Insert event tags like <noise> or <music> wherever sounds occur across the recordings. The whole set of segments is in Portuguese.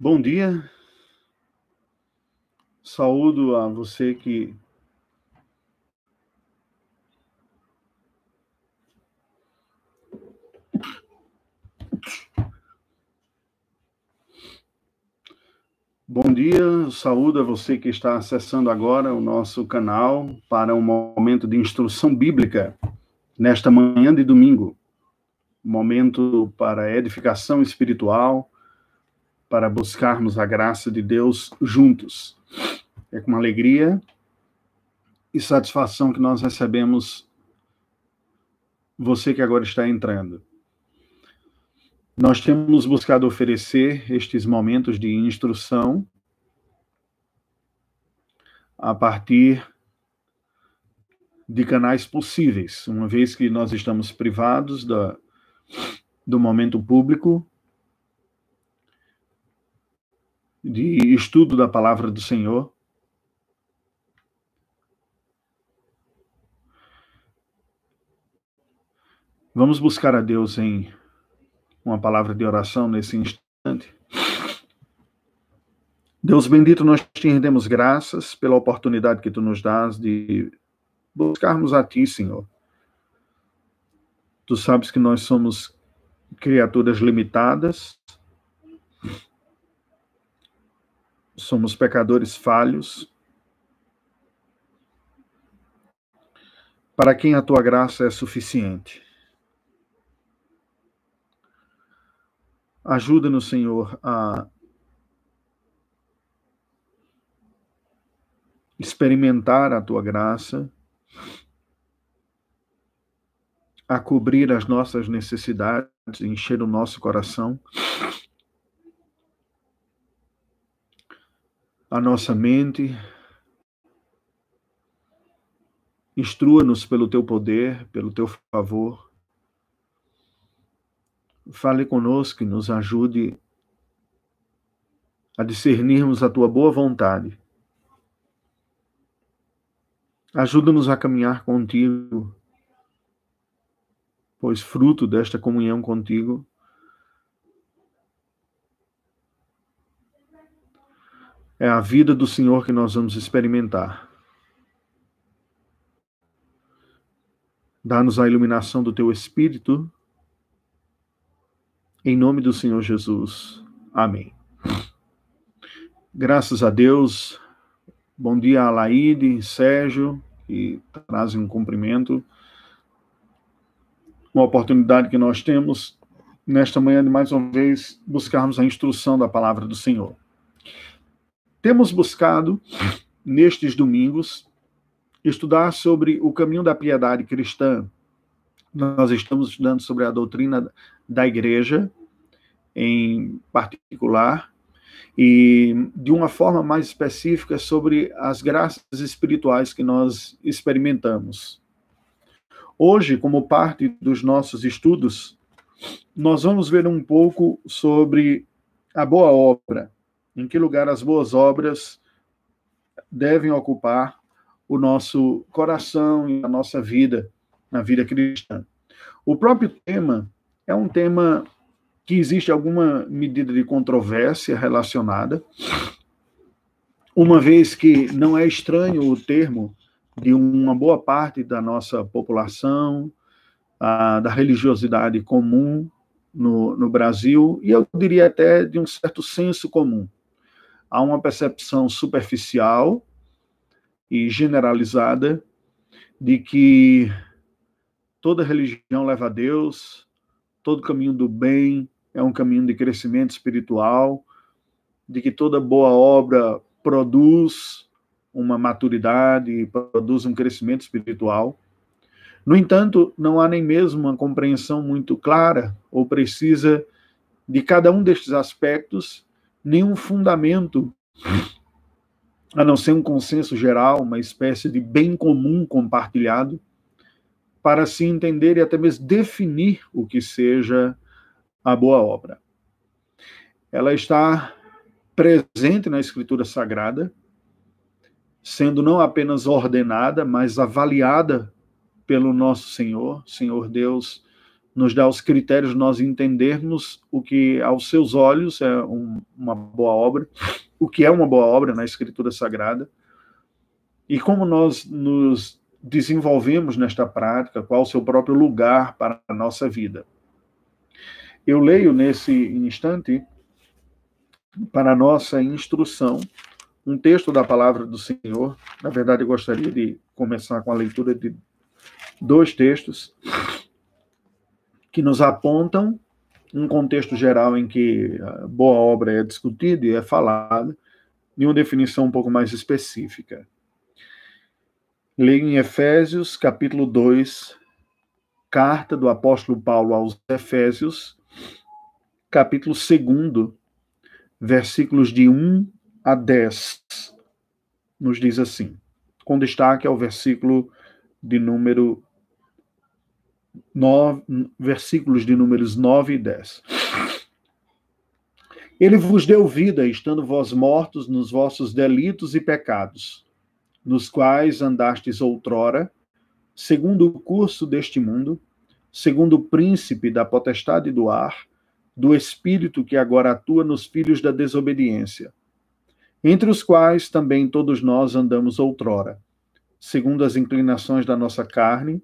Bom dia. Saúdo a você que Bom dia, saúdo a você que está acessando agora o nosso canal para um momento de instrução bíblica nesta manhã de domingo. Momento para edificação espiritual, para buscarmos a graça de Deus juntos. É com alegria e satisfação que nós recebemos você que agora está entrando. Nós temos buscado oferecer estes momentos de instrução a partir de canais possíveis, uma vez que nós estamos privados da, do momento público de estudo da palavra do Senhor. Vamos buscar a Deus em uma palavra de oração nesse instante. Deus bendito, nós te rendemos graças pela oportunidade que tu nos dás de buscarmos a ti, Senhor. Tu sabes que nós somos criaturas limitadas, somos pecadores falhos, para quem a tua graça é suficiente. Ajuda-nos, Senhor, a experimentar a tua graça, a cobrir as nossas necessidades, encher o nosso coração, a nossa mente. Instrua-nos pelo teu poder, pelo teu favor. Fale conosco e nos ajude a discernirmos a tua boa vontade. Ajuda-nos a caminhar contigo, pois fruto desta comunhão contigo é a vida do Senhor que nós vamos experimentar. Dá-nos a iluminação do teu Espírito em nome do Senhor Jesus. Amém. Graças a Deus. Bom dia a Laide, Sérgio, que trazem um cumprimento. Uma oportunidade que nós temos nesta manhã de mais uma vez buscarmos a instrução da palavra do Senhor. Temos buscado nestes domingos estudar sobre o caminho da piedade cristã. Nós estamos estudando sobre a doutrina da igreja em particular e de uma forma mais específica sobre as graças espirituais que nós experimentamos. Hoje, como parte dos nossos estudos, nós vamos ver um pouco sobre a boa obra, em que lugar as boas obras devem ocupar o nosso coração e a nossa vida, na vida cristã. O próprio tema é um tema que existe alguma medida de controvérsia relacionada, uma vez que não é estranho o termo de uma boa parte da nossa população, a, da religiosidade comum no, no Brasil, e eu diria até de um certo senso comum. Há uma percepção superficial e generalizada de que toda religião leva a Deus, todo caminho do bem é um caminho de crescimento espiritual, de que toda boa obra produz uma maturidade, produz um crescimento espiritual. No entanto, não há nem mesmo uma compreensão muito clara ou precisa de cada um destes aspectos, nenhum fundamento, a não ser um consenso geral, uma espécie de bem comum compartilhado, para se entender e até mesmo definir o que seja a boa obra. Ela está presente na Escritura Sagrada, sendo não apenas ordenada, mas avaliada pelo nosso Senhor, Senhor Deus, nos dá os critérios nós entendermos o que aos seus olhos é um, uma boa obra, o que é uma boa obra na Escritura Sagrada, e como nós nos desenvolvemos nesta prática, qual o seu próprio lugar para a nossa vida. Eu leio nesse instante, para nossa instrução, um texto da palavra do Senhor. Na verdade, eu gostaria de começar com a leitura de dois textos que nos apontam um contexto geral em que a boa obra é discutida e é falada, e uma definição um pouco mais específica. Leio em Efésios, capítulo 2, carta do apóstolo Paulo aos Efésios, capítulo 2, versículos de 1 a 10. Nos diz assim, com destaque ao versículo de número 9, versículos de números 9 e 10. Ele vos deu vida, estando vós mortos nos vossos delitos e pecados, nos quais andastes outrora, segundo o curso deste mundo, segundo o príncipe da potestade do ar, do espírito que agora atua nos filhos da desobediência, entre os quais também todos nós andamos outrora, segundo as inclinações da nossa carne,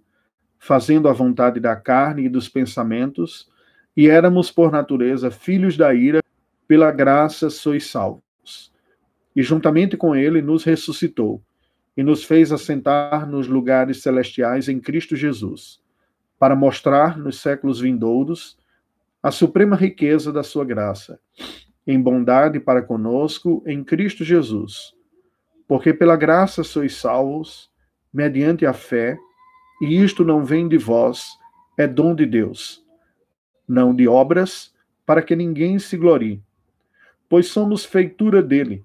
fazendo a vontade da carne e dos pensamentos, e éramos por natureza filhos da ira, pela graça sois salvos. E juntamente com ele nos ressuscitou e nos fez assentar nos lugares celestiais em Cristo Jesus, para mostrar nos séculos vindouros a suprema riqueza da sua graça, em bondade para conosco em Cristo Jesus. Porque pela graça sois salvos, mediante a fé, e isto não vem de vós, é dom de Deus, não de obras, para que ninguém se glorie. Pois somos feitura dele,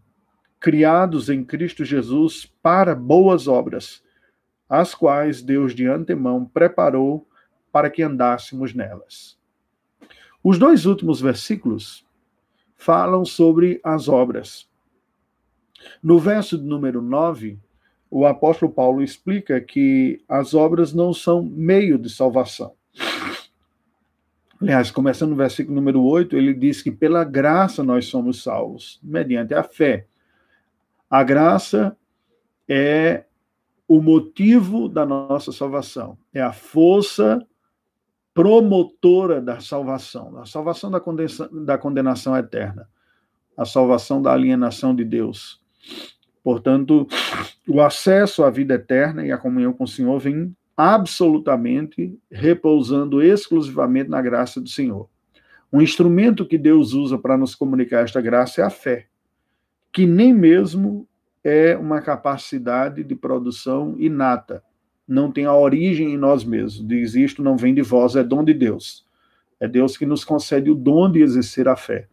criados em Cristo Jesus para boas obras, as quais Deus de antemão preparou para que andássemos nelas. Os dois últimos versículos falam sobre as obras. No verso número 9, o apóstolo Paulo explica que as obras não são meio de salvação. Aliás, começando no versículo número 8, ele diz que pela graça nós somos salvos, mediante a fé. A graça é o motivo da nossa salvação, é a força promotora da salvação, a salvação da condenação, da condenação eterna, a salvação da alienação de Deus. Portanto, o acesso à vida eterna e à comunhão com o Senhor vem absolutamente repousando exclusivamente na graça do Senhor. Um instrumento que Deus usa para nos comunicar esta graça é a fé, que nem mesmo é uma capacidade de produção inata, não tem a origem em nós mesmos. Diz isto não vem de vós, é dom de Deus. É Deus que nos concede o dom de exercer a fé.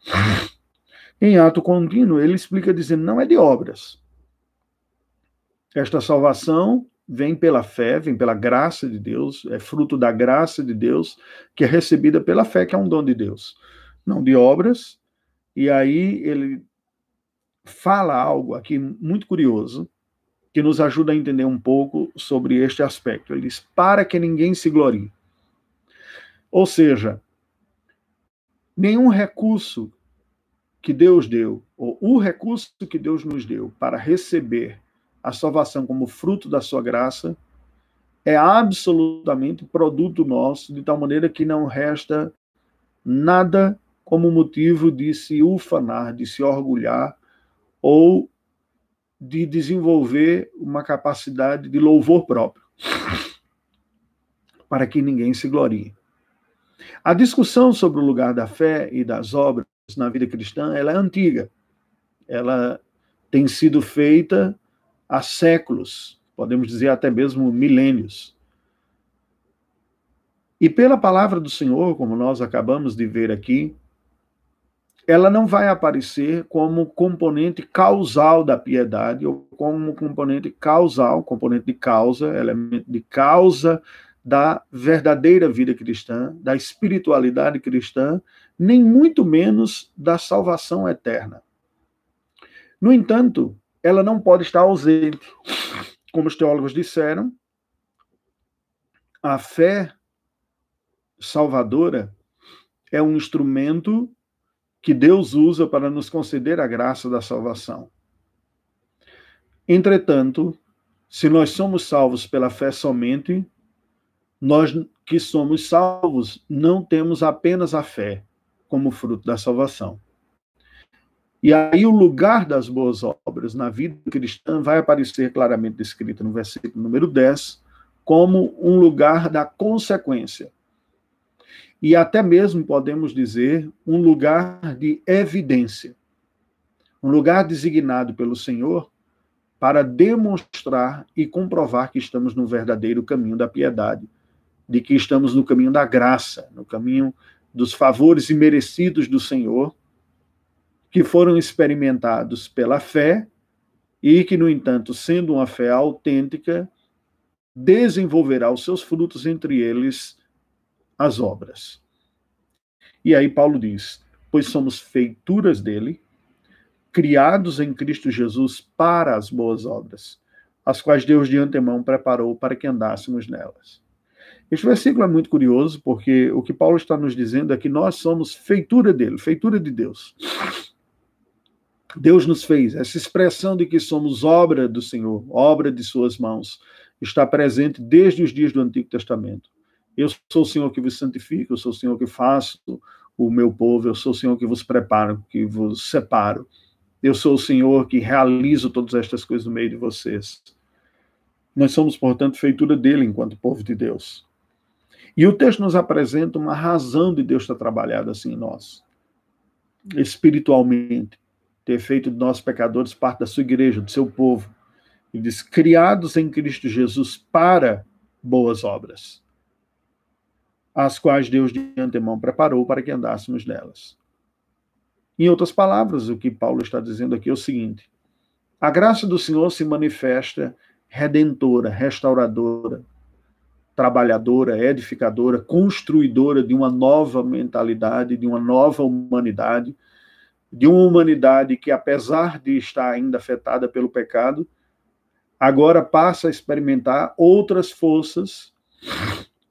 Em ato contínuo, ele explica dizendo: não é de obras. Esta salvação vem pela fé, vem pela graça de Deus, é fruto da graça de Deus, que é recebida pela fé, que é um dom de Deus, não de obras. E aí ele fala algo aqui muito curioso, que nos ajuda a entender um pouco sobre este aspecto. Ele diz: para que ninguém se glorie. Ou seja, nenhum recurso que Deus deu, ou o recurso que Deus nos deu para receber a salvação como fruto da sua graça, é absolutamente produto nosso, de tal maneira que não resta nada como motivo de se ufanar, de se orgulhar ou de desenvolver uma capacidade de louvor próprio, para que ninguém se glorie. A discussão sobre o lugar da fé e das obras na vida cristã, ela é antiga. Ela tem sido feita há séculos, podemos dizer até mesmo milênios. E pela palavra do Senhor, como nós acabamos de ver aqui, ela não vai aparecer como componente causal da piedade ou como componente causal, componente de causa, elemento de causa da verdadeira vida cristã, da espiritualidade cristã, nem muito menos da salvação eterna. No entanto, ela não pode estar ausente. Como os teólogos disseram, a fé salvadora é um instrumento que Deus usa para nos conceder a graça da salvação. Entretanto, se nós somos salvos pela fé somente, nós que somos salvos não temos apenas a fé como fruto da salvação. E aí o lugar das boas obras na vida cristã vai aparecer claramente descrito no versículo número 10 como um lugar da consequência. E até mesmo podemos dizer um lugar de evidência. Um lugar designado pelo Senhor para demonstrar e comprovar que estamos no verdadeiro caminho da piedade, de que estamos no caminho da graça, no caminho dos favores imerecidos do Senhor, que foram experimentados pela fé e que, no entanto, sendo uma fé autêntica, desenvolverá os seus frutos, entre eles as obras. E aí Paulo diz: Pois somos feituras dele, criados em Cristo Jesus para as boas obras, as quais Deus de antemão preparou para que andássemos nelas. Este versículo é muito curioso, porque o que Paulo está nos dizendo é que nós somos feitura dele, feitura de Deus. Deus nos fez. Essa expressão de que somos obra do Senhor, obra de suas mãos, está presente desde os dias do Antigo Testamento. Eu sou o Senhor que vos santifica, eu sou o Senhor que faço o meu povo, eu sou o Senhor que vos preparo, que vos separo. Eu sou o Senhor que realizo todas estas coisas no meio de vocês. Nós somos, portanto, feitura dele enquanto povo de Deus. E o texto nos apresenta uma razão de Deus estar trabalhado assim em nós, espiritualmente, ter feito de nós pecadores parte da sua igreja, do seu povo. Ele diz: criados em Cristo Jesus para boas obras, as quais Deus de antemão preparou para que andássemos nelas. Em outras palavras, o que Paulo está dizendo aqui é o seguinte: a graça do Senhor se manifesta redentora, restauradora, trabalhadora, edificadora, construidora de uma nova mentalidade, de uma nova humanidade, de uma humanidade que, apesar de estar ainda afetada pelo pecado, agora passa a experimentar outras forças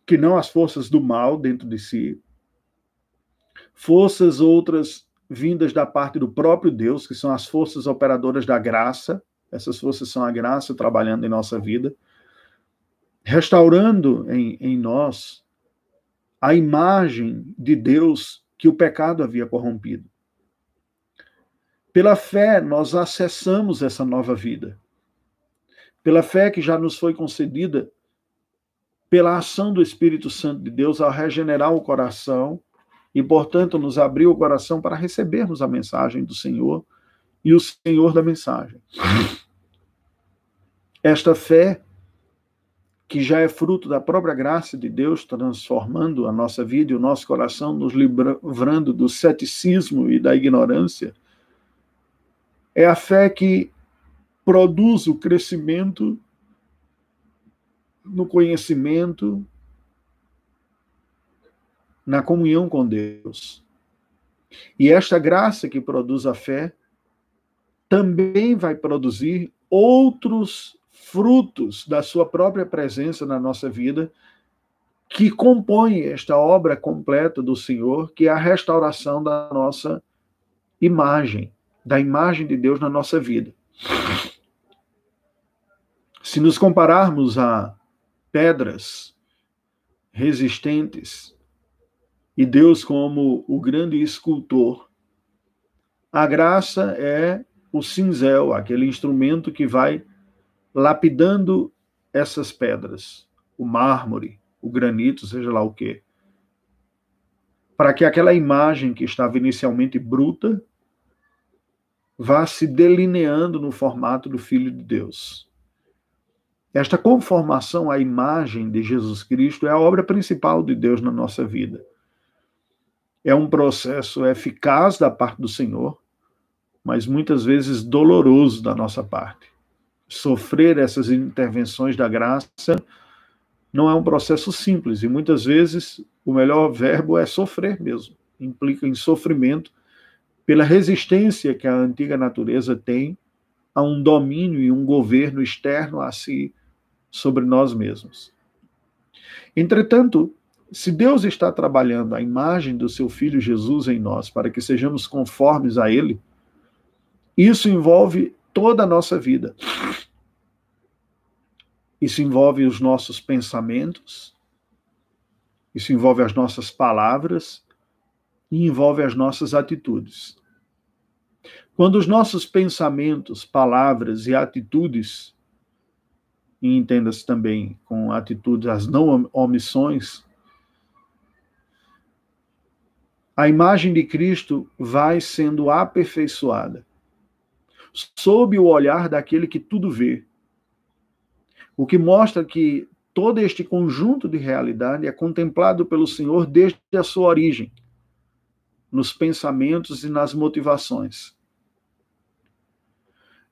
que não as forças do mal dentro de si, forças outras vindas da parte do próprio Deus, que são as forças operadoras da graça, essas forças são a graça trabalhando em nossa vida, restaurando em, em nós a imagem de Deus que o pecado havia corrompido. Pela fé, nós acessamos essa nova vida. Pela fé que já nos foi concedida pela ação do Espírito Santo de Deus ao regenerar o coração e, portanto, nos abriu o coração para recebermos a mensagem do Senhor e o Senhor da mensagem. Esta fé, que já é fruto da própria graça de Deus, transformando a nossa vida e o nosso coração, nos livrando do ceticismo e da ignorância, é a fé que produz o crescimento no conhecimento, na comunhão com Deus. E esta graça que produz a fé também vai produzir outros frutos da sua própria presença na nossa vida que compõem esta obra completa do Senhor, que é a restauração da nossa imagem, da imagem de Deus na nossa vida. Se nos compararmos a pedras resistentes e Deus como o grande escultor. A graça é o cinzel, aquele instrumento que vai lapidando essas pedras, o mármore, o granito, seja lá o que, para que aquela imagem que estava inicialmente bruta vá se delineando no formato do Filho de Deus. Esta conformação à imagem de Jesus Cristo é a obra principal de Deus na nossa vida é um processo eficaz da parte do Senhor, mas muitas vezes doloroso da nossa parte. Sofrer essas intervenções da graça não é um processo simples e muitas vezes o melhor verbo é sofrer mesmo. Implica em sofrimento pela resistência que a antiga natureza tem a um domínio e um governo externo a si sobre nós mesmos. Entretanto, se Deus está trabalhando a imagem do seu filho Jesus em nós para que sejamos conformes a ele, isso envolve toda a nossa vida. Isso envolve os nossos pensamentos, isso envolve as nossas palavras e envolve as nossas atitudes. Quando os nossos pensamentos, palavras e atitudes, e entenda-se também com atitudes, as não omissões, a imagem de Cristo vai sendo aperfeiçoada, sob o olhar daquele que tudo vê. O que mostra que todo este conjunto de realidade é contemplado pelo Senhor desde a sua origem, nos pensamentos e nas motivações.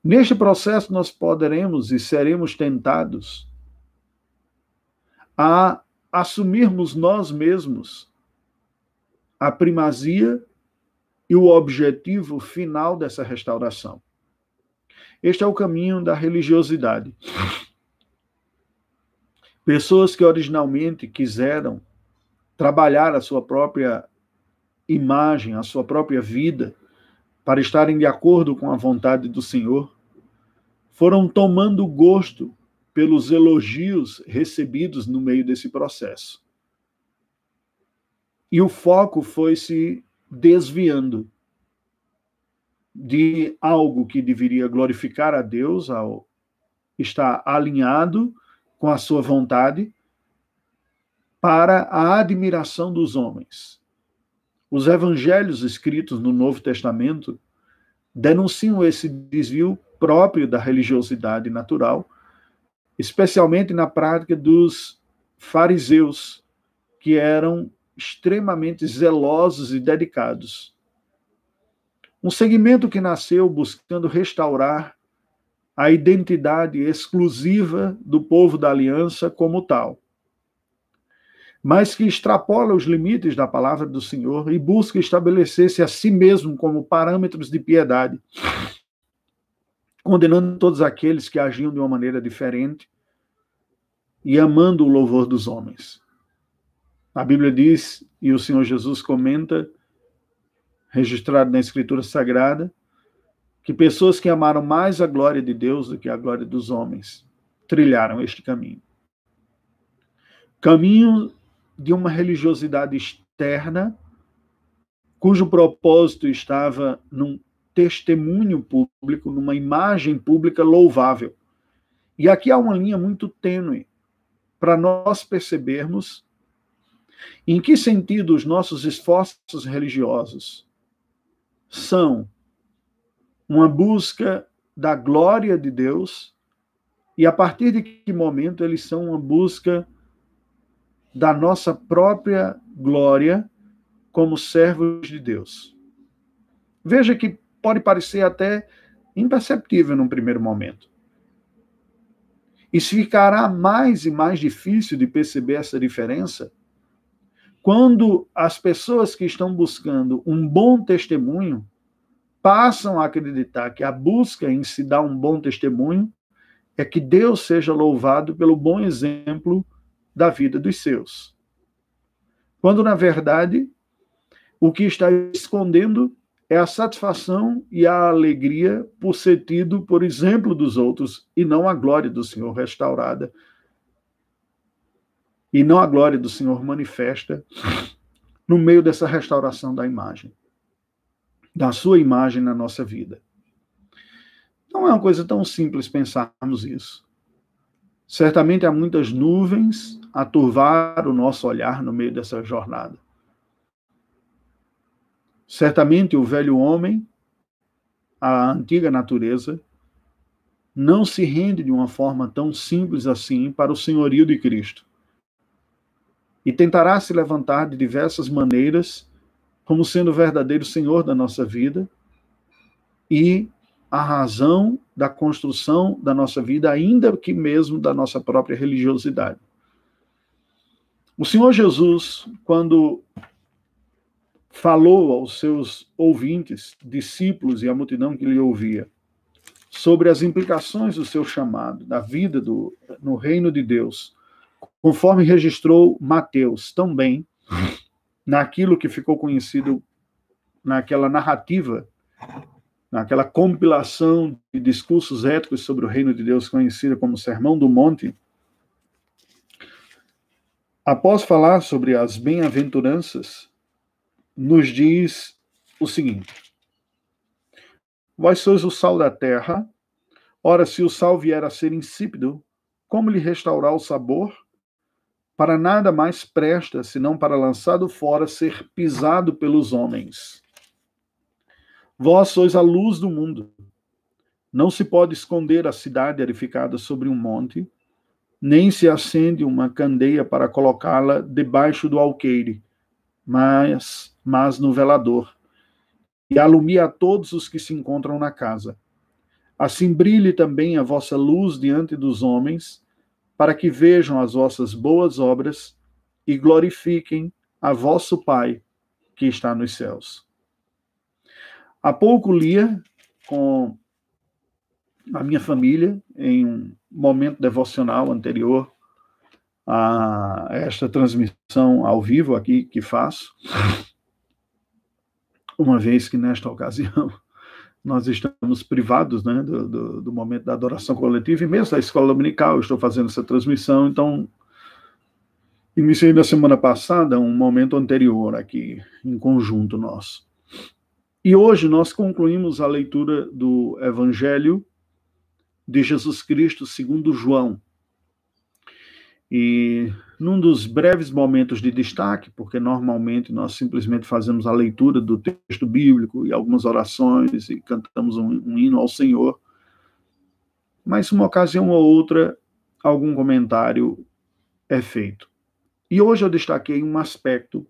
Neste processo, nós poderemos e seremos tentados a assumirmos nós mesmos a primazia e o objetivo final dessa restauração. Este é o caminho da religiosidade. Pessoas que originalmente quiseram trabalhar a sua própria imagem, a sua própria vida, para estarem de acordo com a vontade do Senhor, foram tomando gosto pelos elogios recebidos no meio desse processo. E o foco foi se desviando de algo que deveria glorificar a Deus ao estar alinhado com a sua vontade para a admiração dos homens. Os evangelhos escritos no Novo Testamento denunciam esse desvio próprio da religiosidade natural, especialmente na prática dos fariseus, que eram extremamente zelosos e dedicados. Um segmento que nasceu buscando restaurar a identidade exclusiva do povo da aliança como tal, mas que extrapola os limites da palavra do Senhor e busca estabelecer-se a si mesmo como parâmetros de piedade, condenando todos aqueles que agiam de uma maneira diferente e amando o louvor dos homens. A Bíblia diz, e o Senhor Jesus comenta, registrado na Escritura Sagrada, que pessoas que amaram mais a glória de Deus do que a glória dos homens trilharam este caminho. Caminho de uma religiosidade externa, cujo propósito estava num testemunho público, numa imagem pública louvável. E aqui há uma linha muito tênue para nós percebermos em que sentido os nossos esforços religiosos são uma busca da glória de Deus e a partir de que momento eles são uma busca da nossa própria glória como servos de Deus? Veja que pode parecer até imperceptível num primeiro momento. Isso ficará mais e mais difícil de perceber essa diferença quando as pessoas que estão buscando um bom testemunho passam a acreditar que a busca em se dar um bom testemunho é que Deus seja louvado pelo bom exemplo da vida dos seus. Quando, na verdade, o que está escondendo é a satisfação e a alegria por ser tido por exemplo dos outros e não a glória do Senhor restaurada e não a glória do Senhor manifesta no meio dessa restauração da imagem, da sua imagem na nossa vida. Não é uma coisa tão simples pensarmos isso. Certamente há muitas nuvens a turvar o nosso olhar no meio dessa jornada. Certamente o velho homem, a antiga natureza, não se rende de uma forma tão simples assim para o senhorio de Cristo e tentará se levantar de diversas maneiras, como sendo o verdadeiro Senhor da nossa vida e a razão da construção da nossa vida, ainda que mesmo da nossa própria religiosidade. O Senhor Jesus, quando falou aos seus ouvintes, discípulos e à multidão que lhe ouvia, sobre as implicações do seu chamado, da vida do, no reino de Deus, conforme registrou Mateus também, naquilo que ficou conhecido naquela narrativa, naquela compilação de discursos éticos sobre o reino de Deus, conhecida como Sermão do Monte, após falar sobre as bem-aventuranças, nos diz o seguinte: Vós sois o sal da terra, ora, se o sal vier a ser insípido, como lhe restaurar o sabor? Para nada mais presta, senão para lançado fora ser pisado pelos homens. Vós sois a luz do mundo. Não se pode esconder a cidade edificada sobre um monte, nem se acende uma candeia para colocá-la debaixo do alqueire, mas, mas no velador, e alumia a todos os que se encontram na casa. Assim brilhe também a vossa luz diante dos homens, para que vejam as vossas boas obras e glorifiquem a vosso Pai que está nos céus. Há pouco lia com a minha família em um momento devocional anterior a esta transmissão ao vivo aqui que faço, uma vez que nesta ocasião <laughs> nós estamos privados né, do, do, do, momento da adoração coletiva e mesmo da escola dominical, eu estou fazendo essa transmissão, então iniciei na semana passada um momento anterior aqui, em conjunto nosso. E hoje nós concluímos a leitura do Evangelho de Jesus Cristo segundo João. E num dos breves momentos de destaque, porque normalmente nós simplesmente fazemos a leitura do texto bíblico e algumas orações e cantamos um, um hino ao Senhor, mas uma ocasião ou outra algum comentário é feito. E hoje eu destaquei um aspecto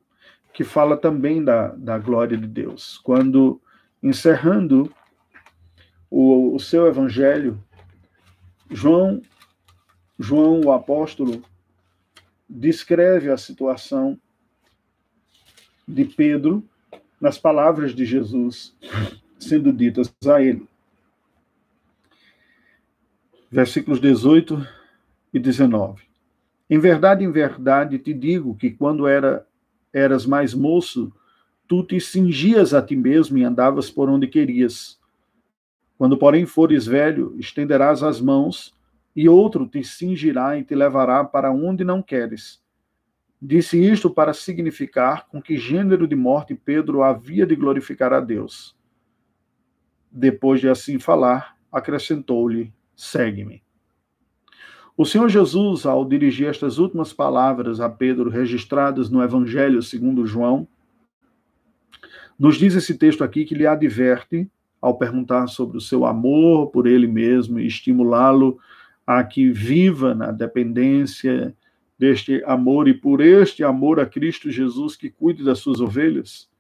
que fala também da, da glória de Deus. Quando, encerrando o, o seu evangelho, João, João, o apóstolo, descreve a situação de Pedro nas palavras de Jesus sendo ditas a ele. Versículos 18 e 19. Em verdade, em verdade te digo que quando era eras mais moço, tu te cingias a ti mesmo e andavas por onde querias. Quando, porém, fores velho, estenderás as mãos, e outro te cingirá e te levará para onde não queres. Disse isto para significar com que gênero de morte Pedro havia de glorificar a Deus. Depois de assim falar, acrescentou-lhe: Segue-me. O Senhor Jesus, ao dirigir estas últimas palavras a Pedro, registradas no Evangelho segundo João, nos diz esse texto aqui que lhe adverte ao perguntar sobre o seu amor por ele mesmo e estimulá-lo a que viva na dependência deste amor e por este amor a Cristo Jesus que cuide das suas ovelhas.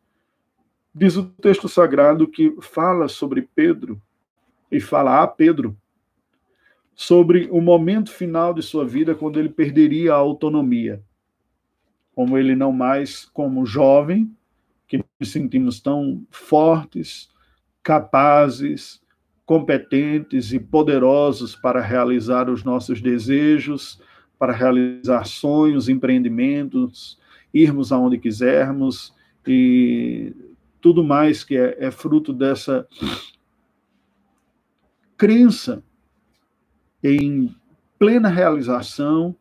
Diz o texto sagrado que fala sobre Pedro e fala a Pedro sobre o momento final de sua vida quando ele perderia a autonomia. Como ele não mais como jovem, que nos sentimos tão fortes, capazes, competentes e poderosos para realizar os nossos desejos, para realizar sonhos, empreendimentos, irmos aonde quisermos e tudo mais que é, é fruto dessa crença em plena realização,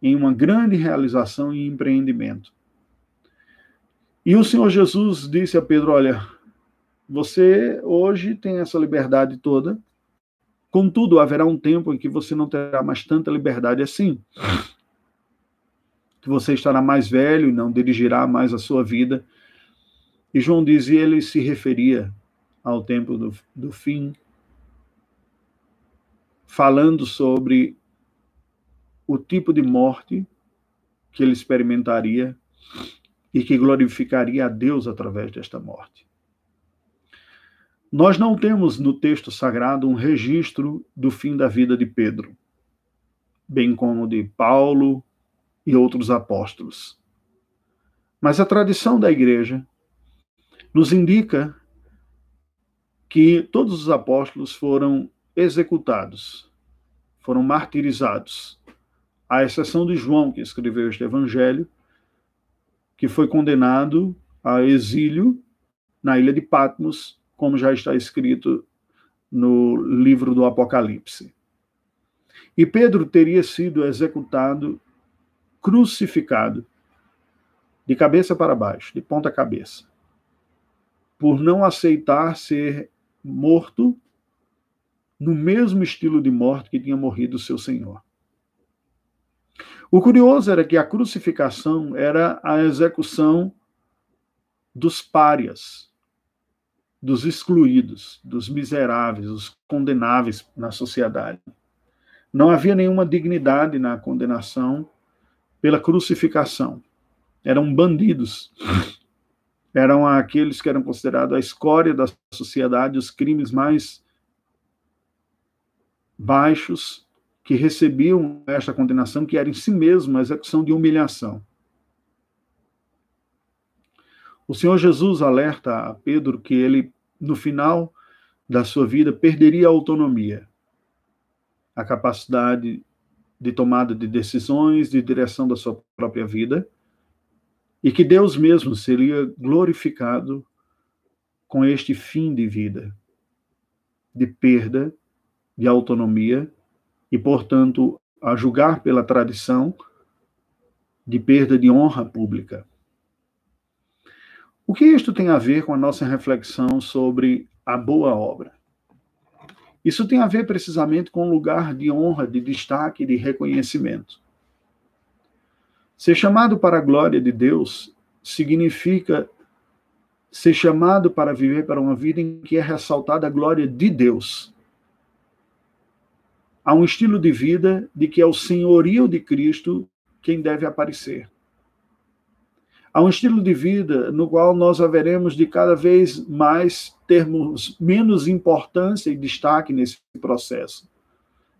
em uma grande realização e empreendimento. E o Senhor Jesus disse a Pedro: Olha, você hoje tem essa liberdade toda, contudo, haverá um tempo em que você não terá mais tanta liberdade assim. Que você estará mais velho e não dirigirá mais a sua vida. E João dizia, ele se referia ao tempo do, do fim, falando sobre o tipo de morte que ele experimentaria e que glorificaria a Deus através desta morte. Nós não temos no texto sagrado um registro do fim da vida de Pedro, bem como de Paulo e outros apóstolos. Mas a tradição da igreja nos indica que todos os apóstolos foram executados, foram martirizados à exceção de João, que escreveu este evangelho, que foi condenado a exílio na ilha de Patmos, como já está escrito no livro do Apocalipse. E Pedro teria sido executado, crucificado, de cabeça para baixo, de ponta cabeça, por não aceitar ser morto no mesmo estilo de morte que tinha morrido seu Senhor. O curioso era que a crucificação era a execução dos párias, dos excluídos, dos miseráveis, dos condenáveis na sociedade. Não havia nenhuma dignidade na condenação pela crucificação. Eram bandidos. <laughs> Eram aqueles que eram considerados a escória da sociedade, os crimes mais baixos que recebiam esta condenação, que era em si mesmo a execução de humilhação. O Senhor Jesus alerta a Pedro que ele, no final da sua vida, perderia a autonomia, a capacidade de tomada de decisões, de direção da sua própria vida, e que Deus mesmo seria glorificado com este fim de vida, de perda de autonomia e, portanto, a julgar pela tradição de perda de honra pública. O que isto tem a ver com a nossa reflexão sobre a boa obra? Isso tem a ver precisamente com o lugar de honra, de destaque, de reconhecimento. Ser chamado para a glória de Deus significa ser chamado para viver para uma vida em que é ressaltada a glória de Deus Há um estilo de vida de que é o senhorio de Cristo quem deve aparecer. Há um estilo de vida no qual nós haveremos de cada vez mais termos menos importância e destaque nesse processo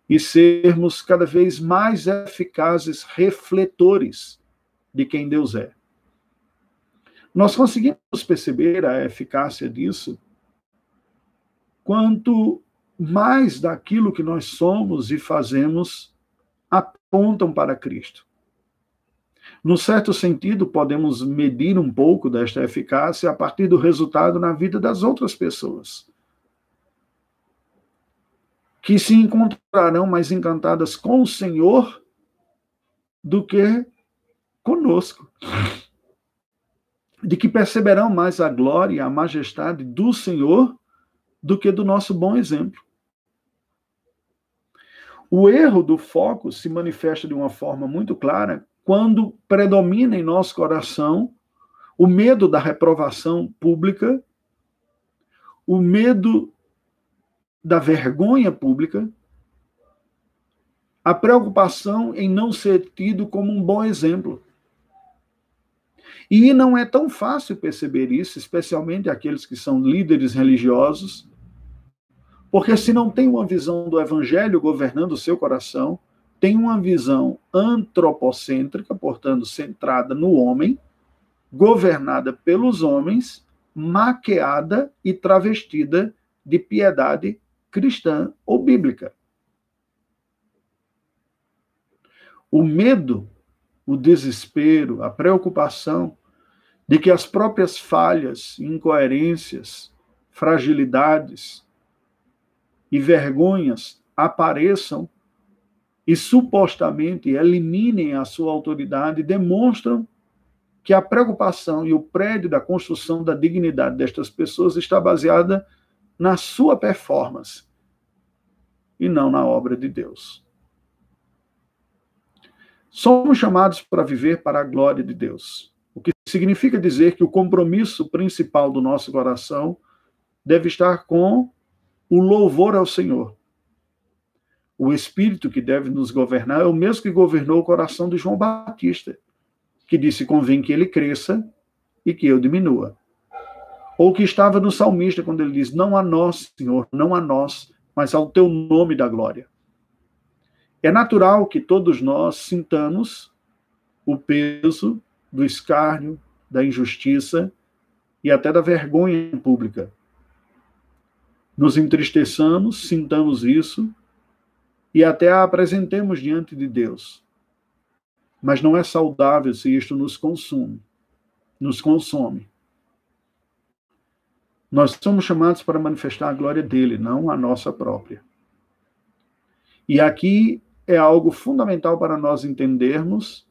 e sermos cada vez mais eficazes refletores de quem Deus é. Nós conseguimos perceber a eficácia disso quanto mais daquilo que nós somos e fazemos apontam para Cristo. No certo sentido, podemos medir um pouco desta eficácia a partir do resultado na vida das outras pessoas, que se encontrarão mais encantadas com o Senhor do que conosco, de que perceberão mais a glória e a majestade do Senhor do que do nosso bom exemplo. O erro do foco se manifesta de uma forma muito clara quando predomina em nosso coração o medo da reprovação pública, o medo da vergonha pública, a preocupação em não ser tido como um bom exemplo. E não é tão fácil perceber isso, especialmente aqueles que são líderes religiosos, porque se não tem uma visão do evangelho governando o seu coração, tem uma visão antropocêntrica, portanto, centrada no homem, governada pelos homens, maquiada e travestida de piedade cristã ou bíblica. O medo, o desespero, a preocupação de que as próprias falhas, incoerências, fragilidades, e vergonhas apareçam e supostamente eliminem a sua autoridade, demonstram que a preocupação e o prédio da construção da dignidade destas pessoas está baseada na sua performance e não na obra de Deus. Somos chamados para viver para a glória de Deus, o que significa dizer que o compromisso principal do nosso coração deve estar com o louvor ao Senhor. O espírito que deve nos governar é o mesmo que governou o coração de João Batista, que disse: convém que ele cresça e que eu diminua. Ou que estava no salmista quando ele diz: Não a nós, Senhor, não a nós, mas ao teu nome da glória. É natural que todos nós sintamos o peso do escárnio, da injustiça e até da vergonha pública nos entristeçamos, sintamos isso e até a apresentemos diante de Deus. Mas não é saudável se isto nos consome. Nos consome. Nós somos chamados para manifestar a glória dele, não a nossa própria. E aqui é algo fundamental para nós entendermos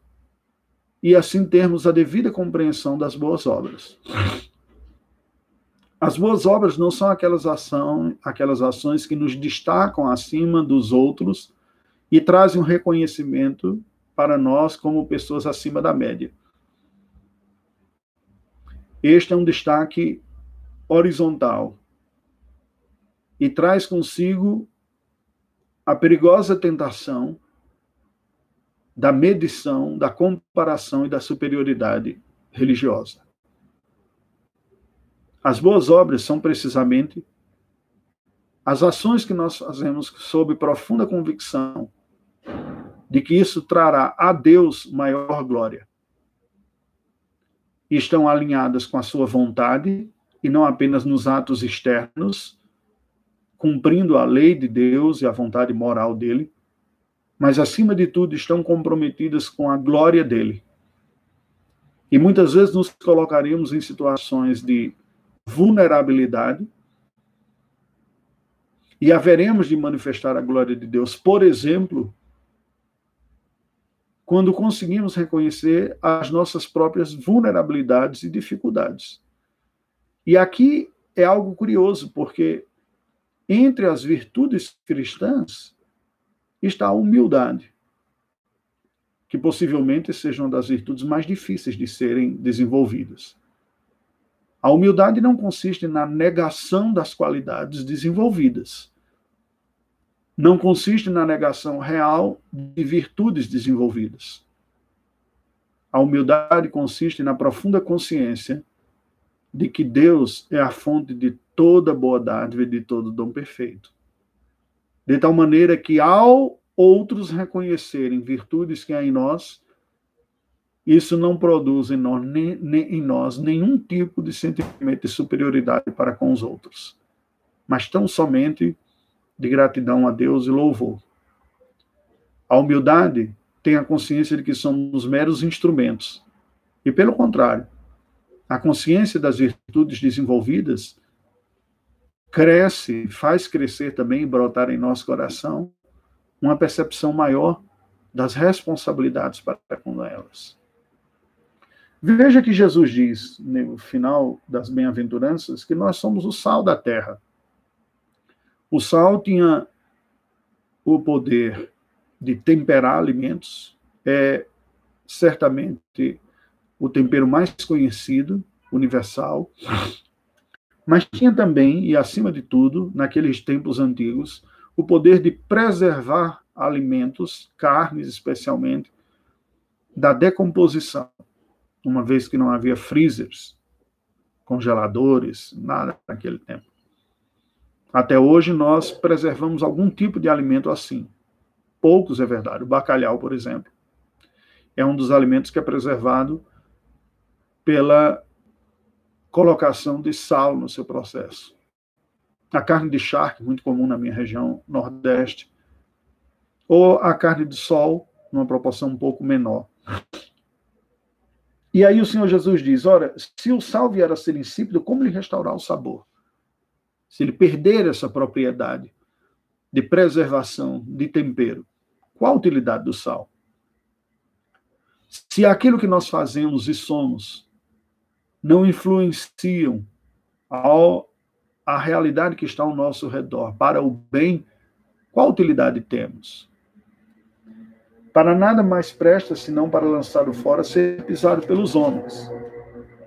e assim termos a devida compreensão das boas obras. As boas obras não são aquelas, ação, aquelas ações que nos destacam acima dos outros e trazem um reconhecimento para nós como pessoas acima da média. Este é um destaque horizontal e traz consigo a perigosa tentação da medição, da comparação e da superioridade religiosa. As boas obras são precisamente as ações que nós fazemos sob profunda convicção de que isso trará a Deus maior glória. E estão alinhadas com a sua vontade e não apenas nos atos externos, cumprindo a lei de Deus e a vontade moral dele, mas acima de tudo estão comprometidas com a glória dele. E muitas vezes nos colocaremos em situações de vulnerabilidade e haveremos de manifestar a glória de Deus, por exemplo, quando conseguimos reconhecer as nossas próprias vulnerabilidades e dificuldades. E aqui é algo curioso, porque entre as virtudes cristãs está a humildade, que possivelmente seja uma das virtudes mais difíceis de serem desenvolvidas. A humildade não consiste na negação das qualidades desenvolvidas. Não consiste na negação real de virtudes desenvolvidas. A humildade consiste na profunda consciência de que Deus é a fonte de toda boa dádiva e de todo dom perfeito. De tal maneira que, ao outros reconhecerem virtudes que há em nós, isso não produz em nós, nem, nem, em nós nenhum tipo de sentimento de superioridade para com os outros, mas tão somente de gratidão a Deus e louvor. A humildade tem a consciência de que somos meros instrumentos. E, pelo contrário, a consciência das virtudes desenvolvidas cresce, faz crescer também e brotar em nosso coração uma percepção maior das responsabilidades para com elas. Veja que Jesus diz, no final das bem-aventuranças, que nós somos o sal da terra. O sal tinha o poder de temperar alimentos, é certamente o tempero mais conhecido, universal, mas tinha também, e acima de tudo, naqueles tempos antigos, o poder de preservar alimentos, carnes especialmente, da decomposição uma vez que não havia freezers, congeladores, nada naquele tempo. Até hoje nós preservamos algum tipo de alimento assim. Poucos é verdade. O bacalhau, por exemplo, é um dos alimentos que é preservado pela colocação de sal no seu processo. A carne de charque, muito comum na minha região nordeste, ou a carne de sol, numa proporção um pouco menor. E aí o Senhor Jesus diz: ora, se o sal vier a ser insípido, como lhe restaurar o sabor? Se ele perder essa propriedade de preservação, de tempero, qual a utilidade do sal? Se aquilo que nós fazemos e somos não influenciam a realidade que está ao nosso redor para o bem, qual utilidade temos? Para nada mais presta senão para lançar o fora ser pisado pelos homens.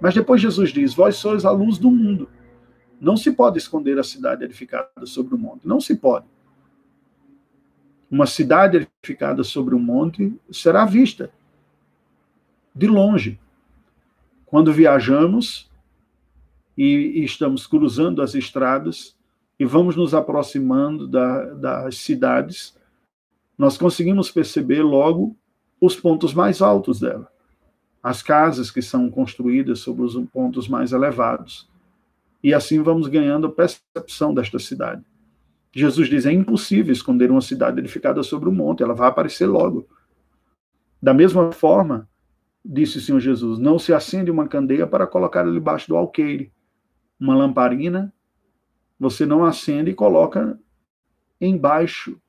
Mas depois Jesus diz: Vós sois a luz do mundo. Não se pode esconder a cidade edificada sobre o monte. Não se pode. Uma cidade edificada sobre o monte será vista de longe. Quando viajamos e, estamos cruzando as estradas e vamos nos aproximando da, das cidades, nós conseguimos perceber logo os pontos mais altos dela. As casas que são construídas sobre os pontos mais elevados. E assim vamos ganhando a percepção desta cidade. Jesus diz: é impossível esconder uma cidade edificada sobre um monte, ela vai aparecer logo. Da mesma forma, disse o Senhor Jesus, não se acende uma candeia para colocar debaixo do alqueire. Uma lamparina, você não acende e coloca embaixo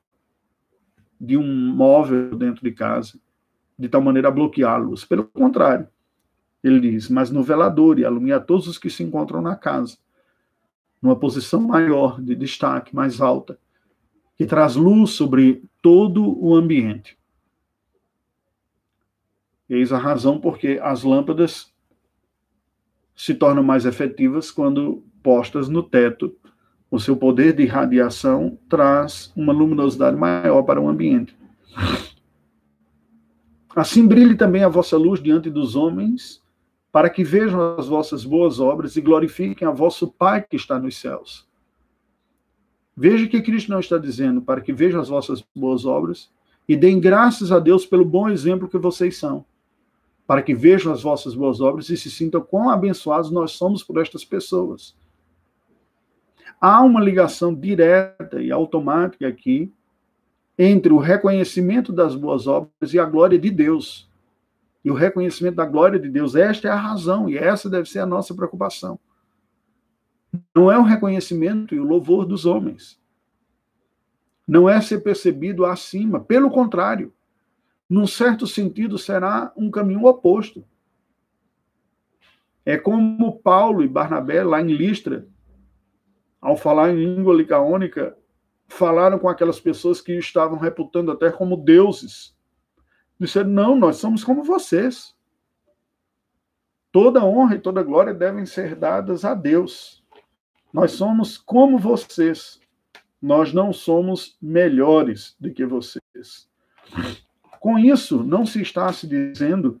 de um móvel dentro de casa, de tal maneira a bloquear a luz. Pelo contrário, ele diz, mas no velador e alumiar todos os que se encontram na casa, numa posição maior, de destaque, mais alta, que traz luz sobre todo o ambiente. Eis a razão porque as lâmpadas se tornam mais efetivas quando postas no teto. O seu poder de radiação traz uma luminosidade maior para o ambiente. Assim brilhe também a vossa luz diante dos homens, para que vejam as vossas boas obras e glorifiquem a vosso Pai que está nos céus. Veja que Cristo não está dizendo para que vejam as vossas boas obras e deem graças a Deus pelo bom exemplo que vocês são para que vejam as vossas boas obras e se sintam quão abençoados nós somos por estas pessoas. Há uma ligação direta e automática aqui entre o reconhecimento das boas obras e a glória de Deus. E o reconhecimento da glória de Deus, esta é a razão e essa deve ser a nossa preocupação. Não é o reconhecimento e o louvor dos homens. Não é ser percebido acima, pelo contrário num certo sentido, será um caminho oposto. É como Paulo e Barnabé, lá em Listra, ao falar em língua licaônica, falaram com aquelas pessoas que estavam reputando até como deuses. Disseram: não, nós somos como vocês. Toda honra e toda glória devem ser dadas a Deus. Nós somos como vocês. Nós não somos melhores do que vocês. Com isso, não se está se dizendo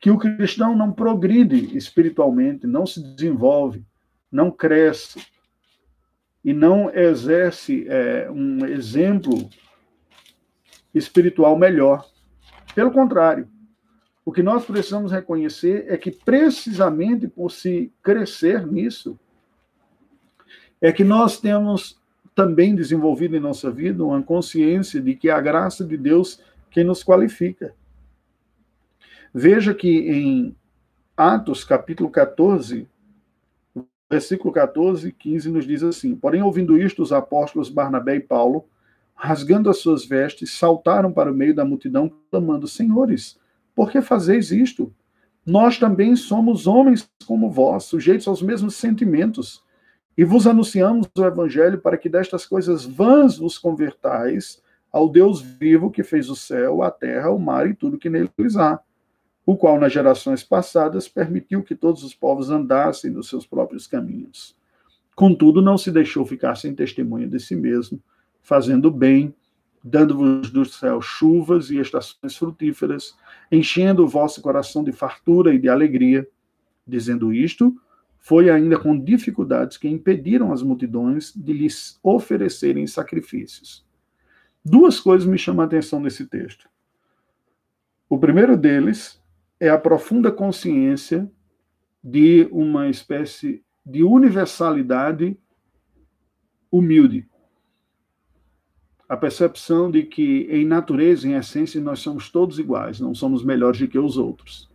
que o cristão não progride espiritualmente, não se desenvolve, não cresce e não exerce é, um exemplo espiritual melhor. Pelo contrário, o que nós precisamos reconhecer é que, precisamente por se crescer nisso, é que nós temos também desenvolvido em nossa vida uma consciência de que a graça de Deus quem nos qualifica. Veja que em Atos, capítulo 14, versículo 14 e 15, nos diz assim: Porém, ouvindo isto, os apóstolos Barnabé e Paulo, rasgando as suas vestes, saltaram para o meio da multidão, clamando: Senhores, por que fazeis isto? Nós também somos homens como vós, sujeitos aos mesmos sentimentos. E vos anunciamos o evangelho para que destas coisas vãs vos convertais ao Deus vivo que fez o céu, a terra, o mar e tudo que neles há, o qual nas gerações passadas permitiu que todos os povos andassem nos seus próprios caminhos. Contudo, não se deixou ficar sem testemunho de si mesmo, fazendo bem, dando-vos do céu chuvas e estações frutíferas, enchendo o vosso coração de fartura e de alegria. Dizendo isto, foi ainda com dificuldades que impediram as multidões de lhes oferecerem sacrifícios. Duas coisas me chamam a atenção nesse texto. O primeiro deles é a profunda consciência de uma espécie de universalidade humilde. A percepção de que, em natureza, em essência, nós somos todos iguais, não somos melhores do que os outros.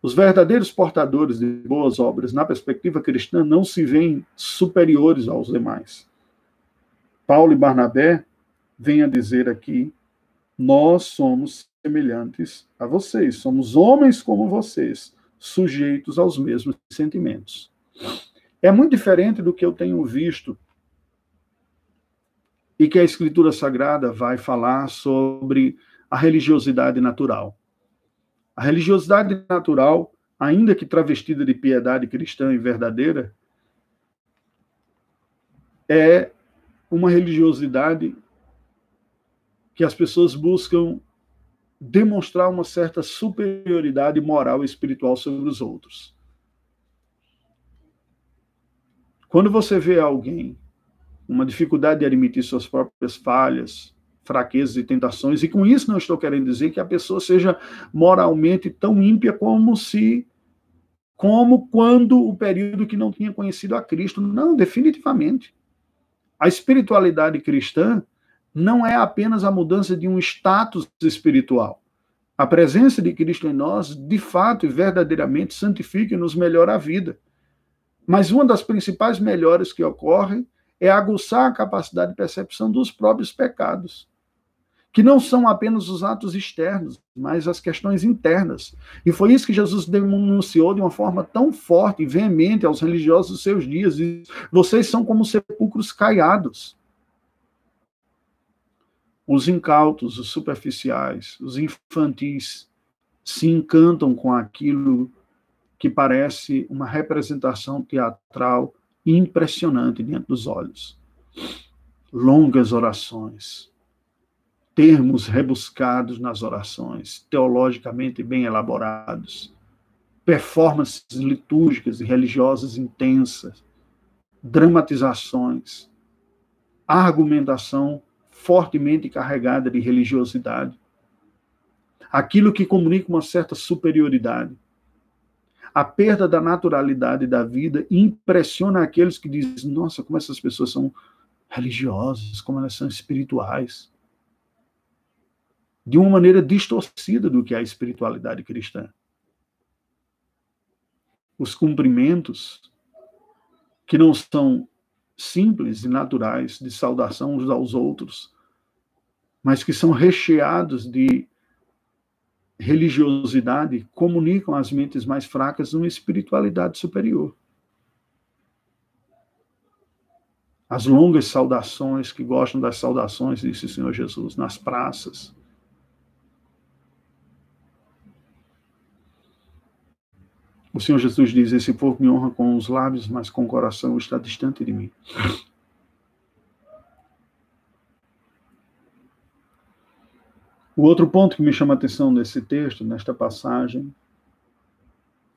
Os verdadeiros portadores de boas obras, na perspectiva cristã, não se veem superiores aos demais. Paulo e Barnabé venha dizer aqui: nós somos semelhantes a vocês, somos homens como vocês, sujeitos aos mesmos sentimentos. É muito diferente do que eu tenho visto e que a Escritura Sagrada vai falar sobre a religiosidade natural. A religiosidade natural, ainda que travestida de piedade cristã e verdadeira, é uma religiosidade que as pessoas buscam demonstrar uma certa superioridade moral e espiritual sobre os outros. Quando você vê alguém uma dificuldade de admitir suas próprias falhas, fraquezas e tentações, e com isso não estou querendo dizer que a pessoa seja moralmente tão ímpia como se como quando o período que não tinha conhecido a Cristo. Não, definitivamente. A espiritualidade cristã não é apenas a mudança de um status espiritual, A presença de Cristo em nós, de fato e verdadeiramente, santifica e nos melhora a vida. Mas uma das principais melhoras que ocorre é aguçar a capacidade de percepção dos próprios pecados, que não são apenas os atos externos, mas as questões internas. E foi isso que Jesus denunciou de uma forma tão forte e veemente aos religiosos dos seus dias. Vocês são como sepulcros caiados os incautos, os superficiais, os infantis se encantam com aquilo que parece uma representação teatral impressionante diante dos olhos. Longas orações, termos rebuscados nas orações, teologicamente bem elaborados, performances litúrgicas e religiosas intensas, dramatizações, argumentação fortemente carregada de religiosidade. Aquilo que comunica uma certa superioridade. A perda da naturalidade da vida impressiona aqueles que dizem: nossa, como essas pessoas são religiosas, como elas são espirituais. De uma maneira distorcida do que é a espiritualidade cristã. Os cumprimentos, que não são simples e naturais de saudação uns aos outros, mas que são recheados de religiosidade, comunicam às mentes mais fracas uma espiritualidade superior. As longas saudações, que gostam das saudações, disse o Senhor Jesus, nas praças. O Senhor Jesus diz: Esse povo me honra com os lábios, mas com o coração está distante de mim. O outro ponto que me chama a atenção nesse texto, nesta passagem,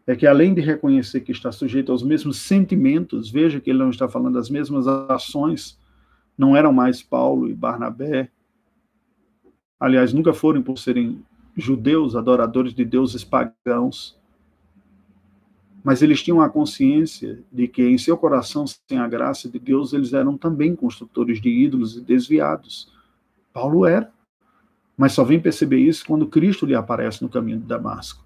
é que além de reconhecer que está sujeito aos mesmos sentimentos, veja que ele não está falando das mesmas ações, não eram mais Paulo e Barnabé. Aliás, nunca foram por serem judeus, adoradores de deuses pagãos. Mas eles tinham a consciência de que em seu coração, sem a graça de Deus, eles eram também construtores de ídolos e desviados. Paulo era mas só vem perceber isso quando Cristo lhe aparece no caminho de Damasco.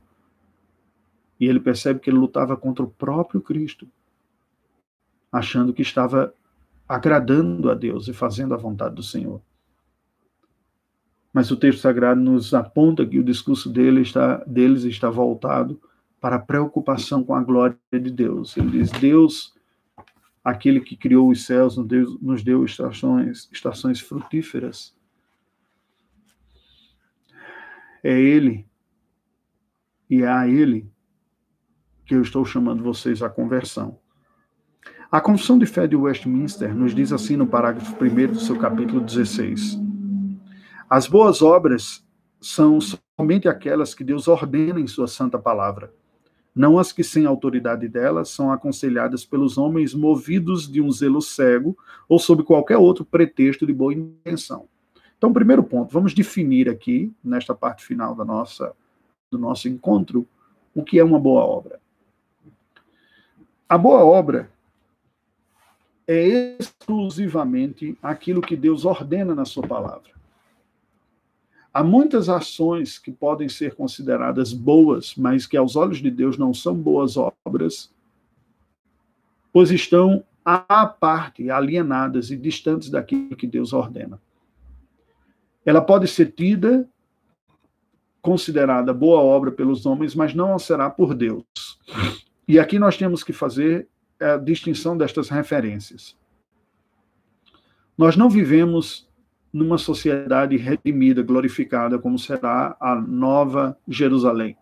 E ele percebe que ele lutava contra o próprio Cristo, achando que estava agradando a Deus e fazendo a vontade do Senhor. Mas o texto sagrado nos aponta que o discurso dele está, deles está voltado para a preocupação com a glória de Deus. Ele diz: Deus, aquele que criou os céus, nos deu, estações, estações frutíferas é Ele e é a Ele que eu estou chamando vocês à conversão. A Confissão de Fé de Westminster nos diz assim no parágrafo 1 do seu capítulo 16: As boas obras são somente aquelas que Deus ordena em Sua Santa Palavra, não as que, sem autoridade delas, são aconselhadas pelos homens movidos de um zelo cego ou sob qualquer outro pretexto de boa intenção. Então, primeiro ponto, vamos definir aqui, nesta parte final da nossa, do nosso encontro, o que é uma boa obra. A boa obra é exclusivamente aquilo que Deus ordena na sua palavra. Há muitas ações que podem ser consideradas boas, mas que aos olhos de Deus não são boas obras, pois estão à parte, alienadas e distantes daquilo que Deus ordena ela pode ser tida, considerada boa obra pelos homens, mas não será por Deus. E aqui nós temos que fazer a distinção destas referências. Nós não vivemos numa sociedade redimida, glorificada, como será a nova Jerusalém.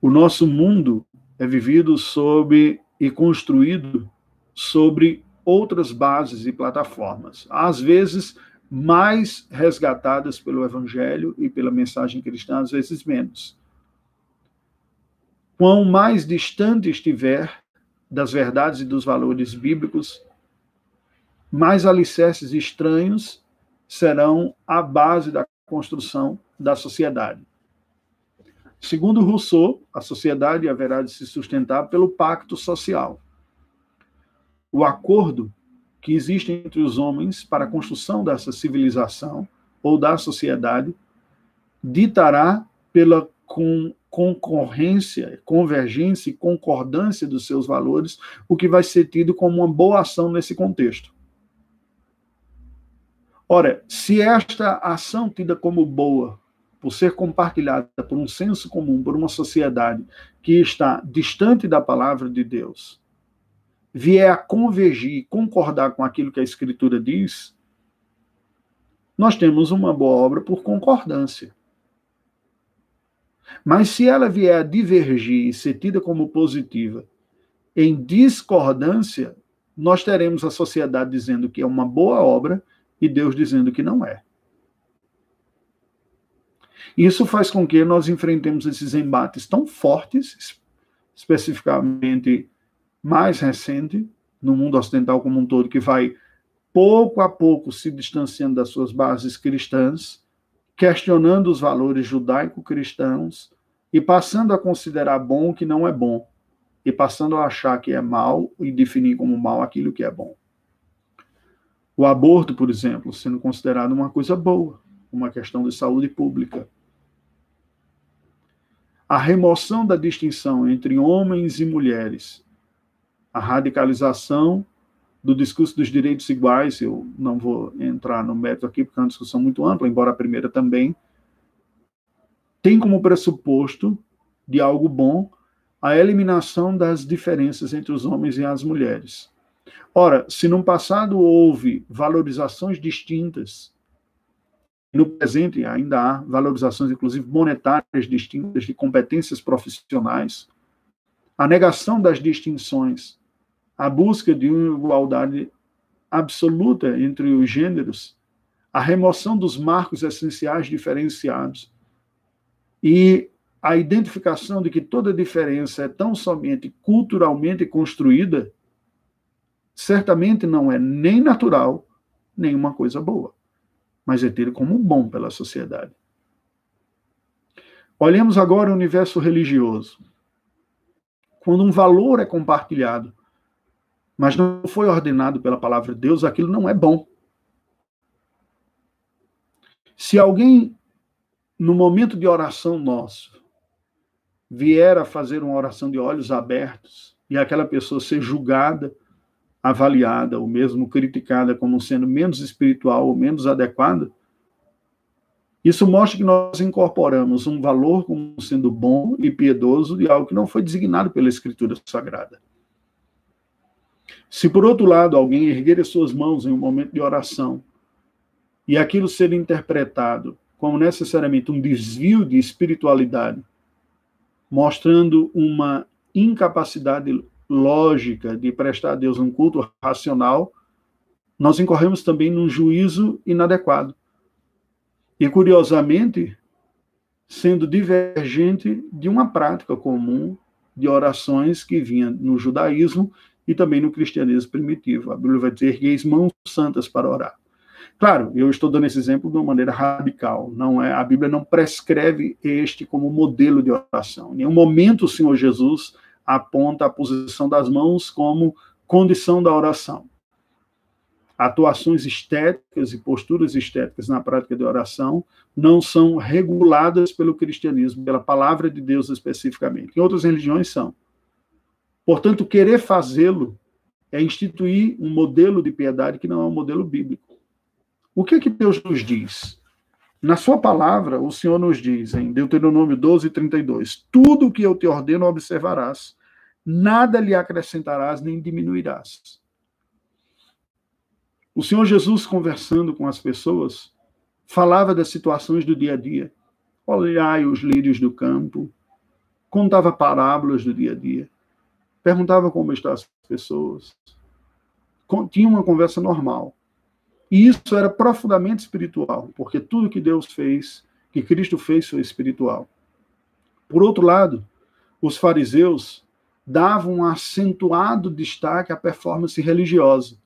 O nosso mundo é vivido sob e construído sobre outras bases e plataformas. Às vezes, mais resgatadas pelo Evangelho e pela mensagem cristã, às vezes menos. Quão mais distante estiver das verdades e dos valores bíblicos, mais alicerces estranhos serão a base da construção da sociedade. Segundo Rousseau, a sociedade haverá de se sustentar pelo pacto social. O acordo que existe entre os homens para a construção dessa civilização ou da sociedade ditará pela com, concorrência, convergência e concordância dos seus valores o que vai ser tido como uma boa ação nesse contexto. Ora, se esta ação tida como boa, por ser compartilhada por um senso comum, por uma sociedade que está distante da palavra de Deus, vier a convergir, concordar com aquilo que a Escritura diz, nós temos uma boa obra por concordância. Mas se ela vier a divergir e ser tida como positiva em discordância, nós teremos a sociedade dizendo que é uma boa obra e Deus dizendo que não é. Isso faz com que nós enfrentemos esses embates tão fortes, especificamente mais recente, no mundo ocidental como um todo, que vai pouco a pouco se distanciando das suas bases cristãs, questionando os valores judaico-cristãos e passando a considerar bom o que não é bom, e passando a achar que é mal e definir como mal aquilo que é bom. O aborto, por exemplo, sendo considerado uma coisa boa, uma questão de saúde pública. A remoção da distinção entre homens e mulheres, a radicalização do discurso dos direitos iguais, eu não vou entrar no mérito aqui, porque é uma discussão muito ampla, embora a primeira também, tem como pressuposto de algo bom a eliminação das diferenças entre os homens e as mulheres. Ora, se no passado houve valorizações distintas, no presente ainda há valorizações, inclusive monetárias distintas, de competências profissionais, a negação das distinções, a busca de uma igualdade absoluta entre os gêneros, a remoção dos marcos essenciais diferenciados e a identificação de que toda diferença é tão somente culturalmente construída certamente não é nem natural, nem uma coisa boa, mas é tido como bom pela sociedade. Olhemos agora o universo religioso. Quando um valor é compartilhado, mas não foi ordenado pela palavra de Deus, aquilo não é bom. Se alguém, no momento de oração nosso, vier a fazer uma oração de olhos abertos e aquela pessoa ser julgada avaliada ou mesmo criticada como sendo menos espiritual ou menos adequada, isso mostra que nós incorporamos um valor como sendo bom e piedoso de algo que não foi designado pela Escritura Sagrada. Se, por outro lado, alguém erguer as suas mãos em um momento de oração e aquilo ser interpretado como necessariamente um desvio de espiritualidade, mostrando uma incapacidade lógica de prestar a Deus um culto racional, nós incorremos também num juízo inadequado. E, curiosamente, sendo divergente de uma prática comum de orações que vinha no judaísmo e também no cristianismo primitivo. A Bíblia vai dizer: ergueis mãos santas para orar. Claro, eu estou dando esse exemplo de uma maneira radical. Não é a Bíblia não prescreve este como modelo de oração. Em nenhum momento o Senhor Jesus aponta a posição das mãos como condição da oração. Atuações estéticas e posturas estéticas na prática de oração não são reguladas pelo cristianismo, pela palavra de Deus especificamente. Em outras religiões são. Portanto, querer fazê-lo é instituir um modelo de piedade que não é um modelo bíblico. O que é que Deus nos diz? Na sua palavra, o Senhor nos diz, em Deuteronômio 12, 32, tudo o que eu te ordeno observarás, nada lhe acrescentarás nem diminuirás. O Senhor Jesus, conversando com as pessoas, falava das situações do dia a dia. Olhai os lírios do campo, contava parábolas do dia a dia, perguntava como estão as pessoas, tinha uma conversa normal. E isso era profundamente espiritual, porque tudo que Deus fez, que Cristo fez, foi espiritual. Por outro lado, os fariseus davam um acentuado destaque à performance religiosa.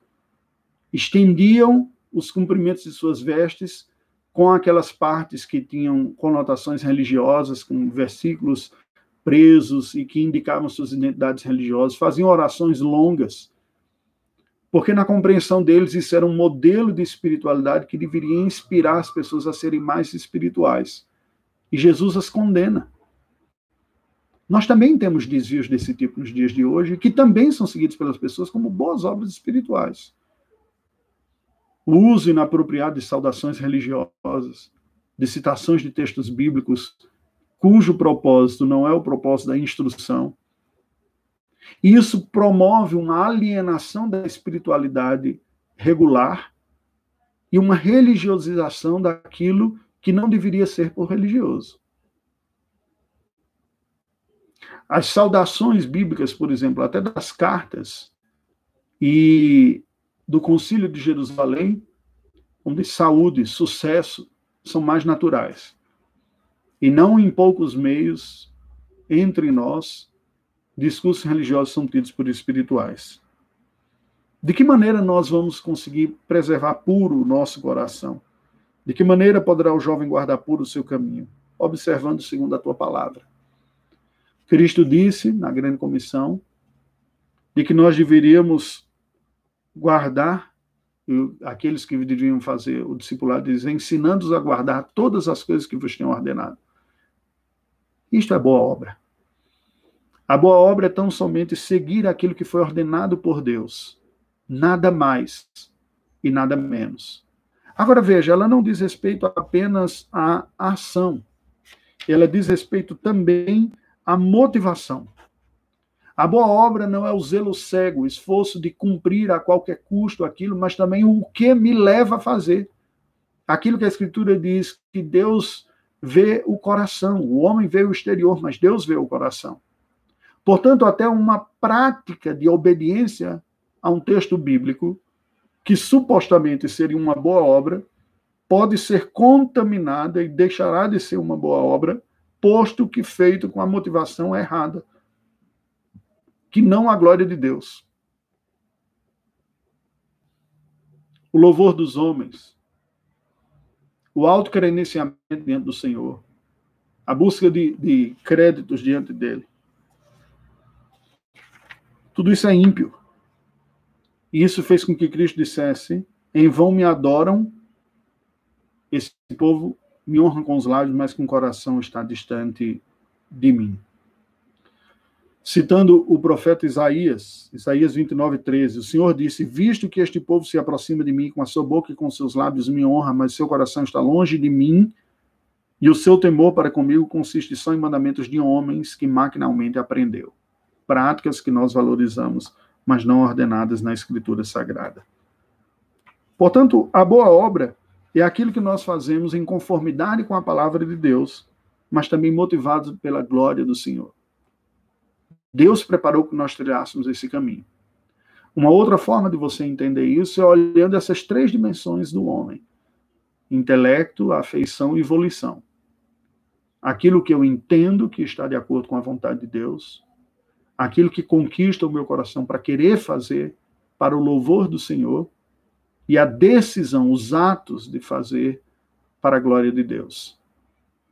Estendiam os cumprimentos de suas vestes com aquelas partes que tinham conotações religiosas, com versículos presos e que indicavam suas identidades religiosas, faziam orações longas, porque na compreensão deles isso era um modelo de espiritualidade que deveria inspirar as pessoas a serem mais espirituais. E Jesus as condena. Nós também temos desvios desse tipo nos dias de hoje, que também são seguidos pelas pessoas como boas obras espirituais. O uso inapropriado de saudações religiosas, de citações de textos bíblicos, cujo propósito não é o propósito da instrução. Isso promove uma alienação da espiritualidade regular e uma religiosização daquilo que não deveria ser por religioso. As saudações bíblicas, por exemplo, até das cartas e do Concílio de Jerusalém, onde saúde, sucesso são mais naturais. E não em poucos meios, entre nós, discursos religiosos são tidos por espirituais. De que maneira nós vamos conseguir preservar puro o nosso coração? De que maneira poderá o jovem guardar puro o seu caminho? Observando segundo a tua palavra. Cristo disse na grande comissão de que nós deveríamos guardar aqueles que deveriam fazer o discipulado diz, ensinando-os a guardar todas as coisas que vos tenho ordenado. Isto é boa obra. A boa obra é tão somente seguir aquilo que foi ordenado por Deus. Nada mais e nada menos. Agora veja, ela não diz respeito apenas à ação. Ela diz respeito também a motivação. A boa obra não é o zelo cego, o esforço de cumprir a qualquer custo aquilo, mas também o que me leva a fazer. Aquilo que a Escritura diz que Deus vê o coração, o homem vê o exterior, mas Deus vê o coração. Portanto, até uma prática de obediência a um texto bíblico, que supostamente seria uma boa obra, pode ser contaminada e deixará de ser uma boa obra posto que feito com a motivação errada, que não a glória de Deus. O louvor dos homens, o autocredenciamento diante do Senhor, a busca de, de créditos diante dele. Tudo isso é ímpio. E isso fez com que Cristo dissesse: Em vão me adoram, esse povo me honra com os lábios, mas com o coração está distante de mim. Citando o profeta Isaías, Isaías 29, 13, o Senhor disse: Visto que este povo se aproxima de mim com a sua boca e com seus lábios me honra, mas seu coração está longe de mim, e o seu temor para comigo consiste só em mandamentos de homens que maquinalmente aprendeu. Práticas que nós valorizamos, mas não ordenadas na Escritura Sagrada. Portanto, a boa obra é aquilo que nós fazemos em conformidade com a palavra de Deus, mas também motivados pela glória do Senhor. Deus preparou que nós trilhássemos esse caminho. Uma outra forma de você entender isso é olhando essas três dimensões do homem: intelecto, afeição e volição. Aquilo que eu entendo que está de acordo com a vontade de Deus, aquilo que conquista o meu coração para querer fazer para o louvor do Senhor, e a decisão, os atos de fazer para a glória de Deus.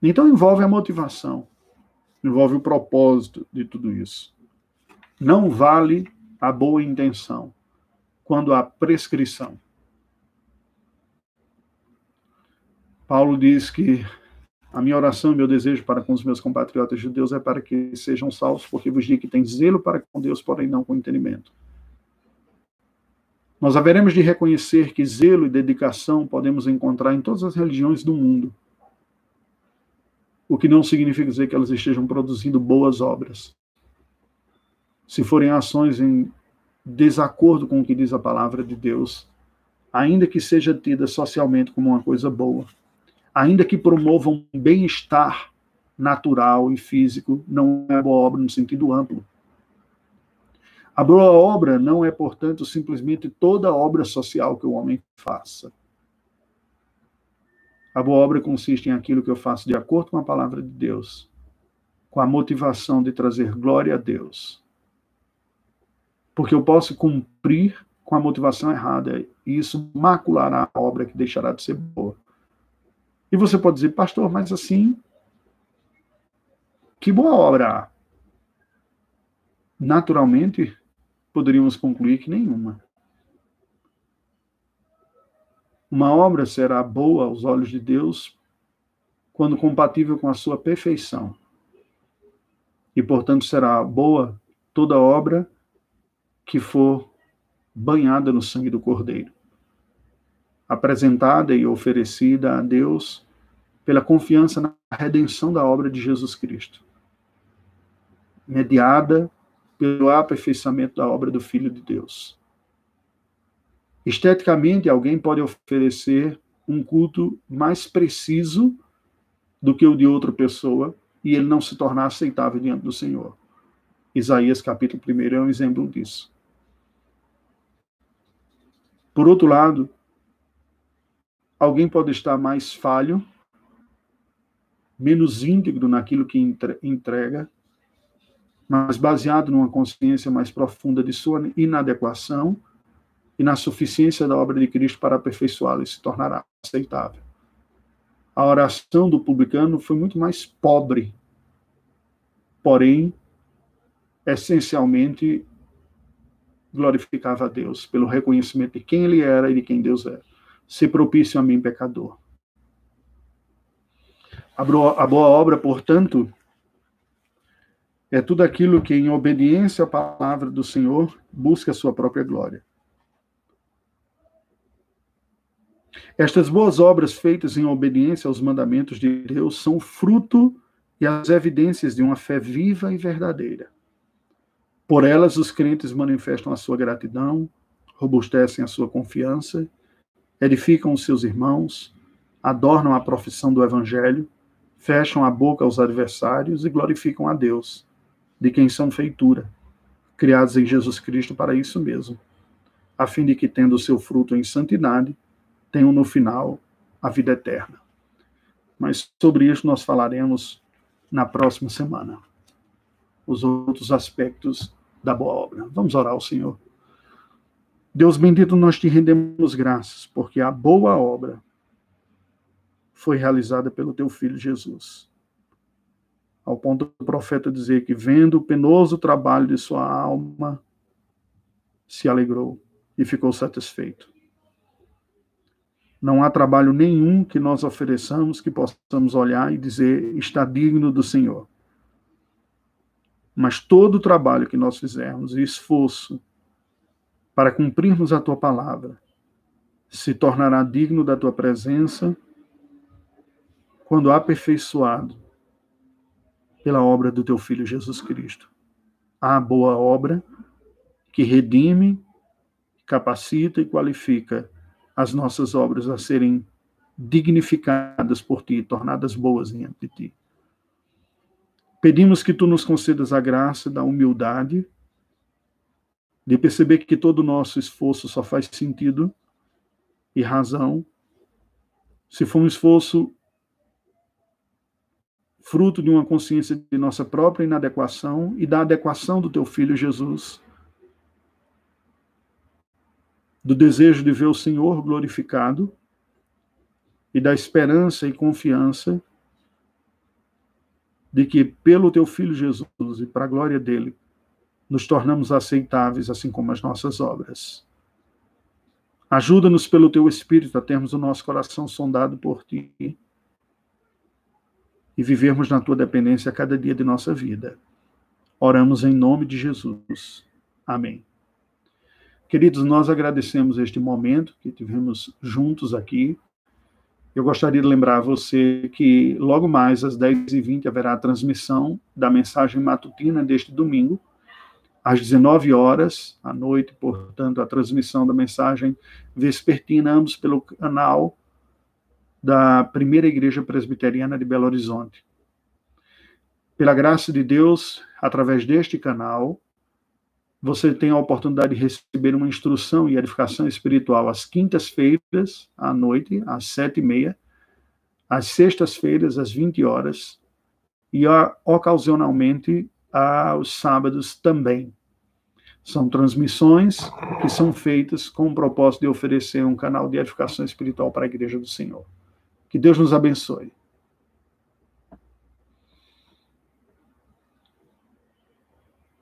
Então envolve a motivação, envolve o propósito de tudo isso. Não vale a boa intenção quando há prescrição. Paulo diz que a minha oração e meu desejo para com os meus compatriotas judeus é para que sejam salvos, porque vos digo que tem zelo para com Deus, porém não com entendimento. Nós haveremos de reconhecer que zelo e dedicação podemos encontrar em todas as religiões do mundo. O que não significa dizer que elas estejam produzindo boas obras. Se forem ações em desacordo com o que diz a palavra de Deus, ainda que seja tida socialmente como uma coisa boa, ainda que promovam bem-estar natural e físico, não é boa obra no sentido amplo. A boa obra não é, portanto, simplesmente toda obra social que o homem faça. A boa obra consiste em aquilo que eu faço de acordo com a palavra de Deus, com a motivação de trazer glória a Deus. Porque eu posso cumprir com a motivação errada e isso maculará a obra que deixará de ser boa. E você pode dizer, pastor, mas assim, que boa obra? Naturalmente, poderíamos concluir que nenhuma. Uma obra será boa aos olhos de Deus quando compatível com a sua perfeição. E, portanto, será boa toda obra que for banhada no sangue do Cordeiro, apresentada e oferecida a Deus pela confiança na redenção da obra de Jesus Cristo, mediada pelo aperfeiçoamento da obra do Filho de Deus. Esteticamente, alguém pode oferecer um culto mais preciso do que o de outra pessoa e ele não se tornar aceitável diante do Senhor. Isaías capítulo 1 é um exemplo disso. Por outro lado, alguém pode estar mais falho, menos íntegro naquilo que entrega, mas baseado numa consciência mais profunda de sua inadequação e na suficiência da obra de Cristo para aperfeiçoá-la e se tornará aceitável. A oração do publicano foi muito mais pobre, porém, essencialmente glorificava a Deus pelo reconhecimento de quem ele era e de quem Deus é. Se propício a mim, pecador. A boa obra, portanto, é tudo aquilo que, em obediência à palavra do Senhor, busca a sua própria glória. Estas boas obras feitas em obediência aos mandamentos de Deus são fruto e as evidências de uma fé viva e verdadeira. Por elas, os crentes manifestam a sua gratidão, robustecem a sua confiança, edificam os seus irmãos, adornam a profissão do Evangelho, fecham a boca aos adversários e glorificam a Deus, de quem são feitura, criados em Jesus Cristo para isso mesmo, a fim de que, tendo o seu fruto em santidade, tenham no final a vida eterna. Mas sobre isso nós falaremos na próxima semana. Os outros aspectos da boa obra. Vamos orar ao Senhor. Deus bendito, nós te rendemos graças, porque a boa obra foi realizada pelo teu filho Jesus. Ao ponto do profeta dizer que, vendo o penoso trabalho de sua alma, se alegrou e ficou satisfeito. Não há trabalho nenhum que nós ofereçamos que possamos olhar e dizer está digno do Senhor. Mas todo o trabalho que nós fizermos e esforço para cumprirmos a tua palavra se tornará digno da tua presença quando aperfeiçoado pela obra do teu filho Jesus Cristo. A boa obra que redime, capacita e qualifica as nossas obras a serem dignificadas por ti, tornadas boas diante de ti. Pedimos que tu nos concedas a graça da humildade, de perceber que todo o nosso esforço só faz sentido e razão. Se for um esforço fruto de uma consciência de nossa própria inadequação e da adequação do teu filho Jesus, do desejo de ver o Senhor glorificado e da esperança e confiança de que, pelo teu Filho Jesus e para a glória dele, nos tornamos aceitáveis, assim como as nossas obras. Ajuda-nos pelo teu Espírito a termos o nosso coração sondado por ti e vivermos na tua dependência a cada dia de nossa vida. Oramos em nome de Jesus. Amém. Queridos, nós agradecemos este momento que tivemos juntos aqui eu gostaria de lembrar a você que logo mais às 10h20 haverá a transmissão da mensagem matutina deste domingo, às 19 horas à noite, portanto, a transmissão da mensagem vespertina, ambos pelo canal da Primeira Igreja Presbiteriana de Belo Horizonte. Pela graça de Deus, através deste canal, você tem a oportunidade de receber uma instrução e edificação espiritual às quintas-feiras, à noite, às sete e meia, às sextas-feiras, às 20 horas, e ocasionalmente aos sábados também. São transmissões que são feitas com o propósito de oferecer um canal de edificação espiritual para a Igreja do Senhor. Que Deus nos abençoe.